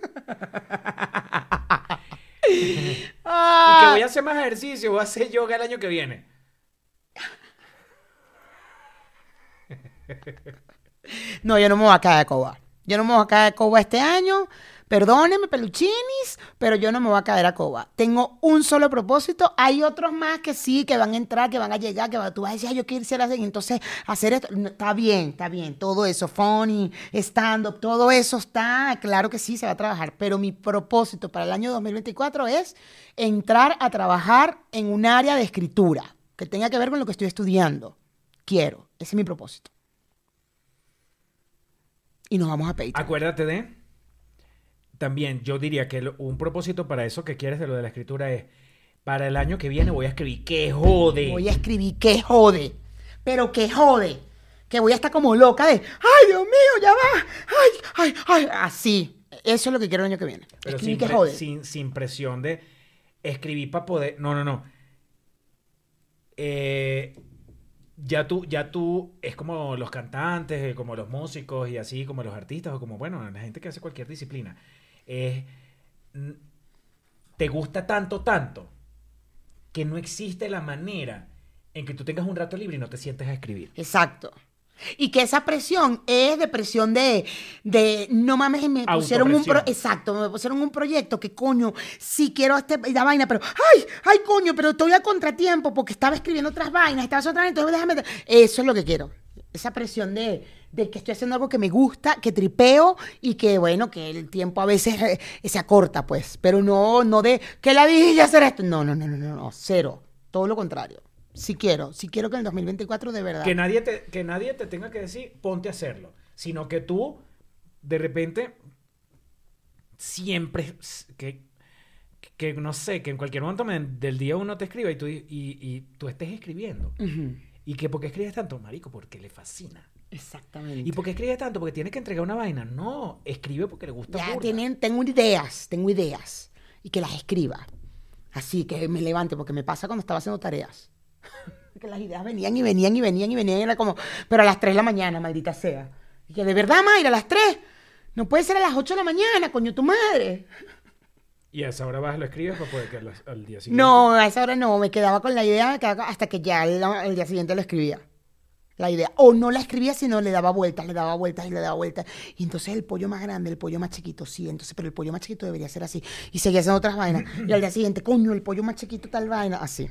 Y que Ah, voy a hacer más ejercicio, voy a hacer yoga el año que viene. [LAUGHS] No, yo no me voy a caer de coba. Yo no me voy a caer de coba este año. Perdónenme, peluchinis, pero yo no me voy a caer a coba. Tengo un solo propósito. Hay otros más que sí, que van a entrar, que van a llegar, que va- tú vas a decir, "Ay, yo quiero ir a hacer, entonces hacer esto. Está bien, está bien. Todo eso, funny, stand-up, todo eso está, claro que sí, se va a trabajar. Pero mi propósito para el año 2024 es entrar a trabajar en un área de escritura que tenga que ver con lo que estoy estudiando. Quiero, ese es mi propósito. Y nos vamos a Patreon. Acuérdate de. También yo diría que lo- un propósito para eso que quieres de lo de la escritura es. Para el año que viene voy a escribir que jode. Voy a escribir que jode, pero que jode, que voy a estar como loca de, ay, Dios mío, ya va, ay, ay, ay, así. Eso es lo que quiero el año que viene. Pero Escribir sin, que jode. sin, sin presión de escribir para poder. No, no, no. Eh, ya tú, ya tú, es como los cantantes, eh, como los músicos y así, como los artistas, o como, bueno, la gente que hace cualquier disciplina. Es, te gusta tanto, tanto, que no existe la manera en que tú tengas un rato libre y no te sientes a escribir. Exacto. Y que esa presión es de presión de, de no mames, me pusieron un pro- exacto, me pusieron un proyecto que coño, sí quiero este, la vaina, pero ay, ay coño, pero estoy a contratiempo porque estaba escribiendo otras vainas, estaba haciendo otras vainas, entonces déjame, eso es lo que quiero. Esa presión de, de que estoy haciendo algo que me gusta, que tripeo y que bueno, que el tiempo a veces eh, se acorta, pues, pero no, no de que la dije hacer esto. No, no, no, no, no, no, cero. Todo lo contrario. Si quiero, si quiero que en el 2024 de verdad. Que nadie, te, que nadie te tenga que decir, ponte a hacerlo. Sino que tú, de repente, siempre, que, que no sé, que en cualquier momento me- del día uno te escriba y tú, y, y tú estés escribiendo. ¿Y que por qué escribes tanto? Marico, porque le fascina. Exactamente. ¿Y por qué escribe tanto? Porque tiene que entregar una vaina. No, escribe porque le gusta ya tienen, tengo ideas, tengo ideas. Y que las escriba. Así que me levante, porque me pasa cuando estaba haciendo tareas. [LAUGHS] que las ideas venían y venían y venían y venían. Y era como, pero a las 3 de la mañana, maldita sea. Y que de verdad, Mayra, a las 3. No puede ser a las 8 de la mañana, coño, tu madre. Y a esa hora vas, lo escribes para poder que al, día siguiente. No, a esa hora no, me quedaba con la idea hasta que ya el, el día siguiente lo escribía. La idea. O no la escribía, sino le daba vueltas, le daba vueltas y le daba vueltas. Y entonces el pollo más grande, el pollo más chiquito, sí. Entonces, pero el pollo más chiquito debería ser así. Y seguía haciendo otras vainas. Y al día siguiente, coño, el pollo más chiquito, tal vaina. Así.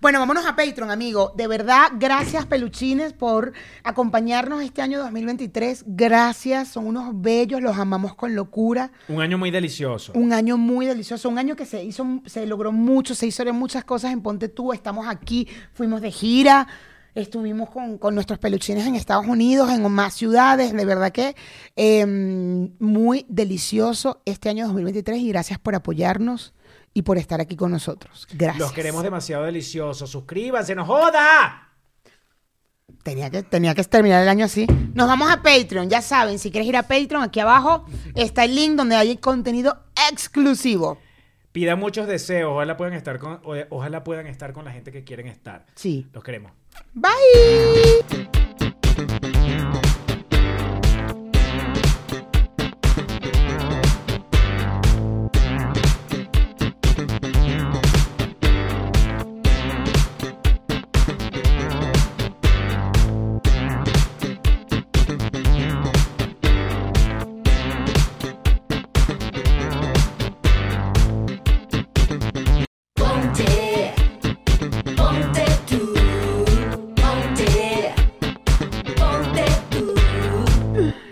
Bueno, vámonos a Patreon, amigo. De verdad, gracias, peluchines, por acompañarnos este año 2023. Gracias, son unos bellos, los amamos con locura. Un año muy delicioso. Un año muy delicioso, un año que se hizo, se logró mucho, se hicieron muchas cosas en Ponte Tú, estamos aquí, fuimos de gira, estuvimos con, con nuestros peluchines en Estados Unidos, en más ciudades, de verdad que eh, muy delicioso este año 2023 y gracias por apoyarnos y por estar aquí con nosotros. Gracias. Los queremos demasiado deliciosos. Suscríbanse, no joda. Tenía que, tenía que terminar el año así. Nos vamos a Patreon, ya saben, si quieres ir a Patreon, aquí abajo está el link donde hay contenido exclusivo. Pida muchos deseos. Ojalá puedan estar con, ojalá puedan estar con la gente que quieren estar. Sí. Los queremos. Bye.